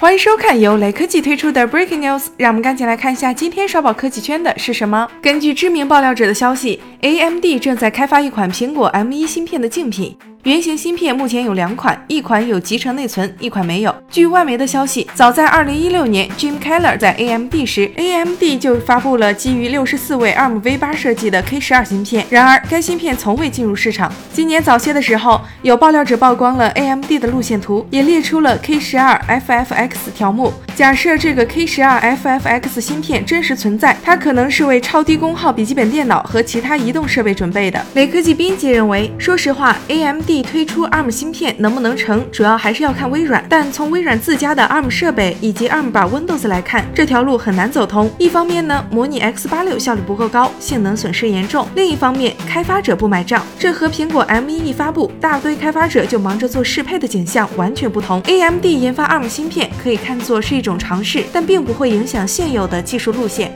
欢迎收看由雷科技推出的 Breaking News，让我们赶紧来看一下今天刷爆科技圈的是什么。根据知名爆料者的消息，AMD 正在开发一款苹果 M1 芯片的竞品。原型芯片目前有两款，一款有集成内存，一款没有。据外媒的消息，早在2016年，Jim Keller 在 AMD 时，AMD 就发布了基于64位 ARM V8 设计的 K12 芯片。然而，该芯片从未进入市场。今年早些的时候，有爆料者曝光了 AMD 的路线图，也列出了 K12 FFX 条目。假设这个 K12 FFX 芯片真实存在，它可能是为超低功耗笔记本电脑和其他移动设备准备的。雷科技编辑认为，说实话，AMD。推出 ARM 芯片能不能成，主要还是要看微软。但从微软自家的 ARM 设备以及 ARM 版 Windows 来看，这条路很难走通。一方面呢，模拟 X86 效率不够高，性能损失严重；另一方面，开发者不买账。这和苹果 M1 一发布，大堆开发者就忙着做适配的景象完全不同。AMD 研发 ARM 芯片可以看作是一种尝试，但并不会影响现有的技术路线。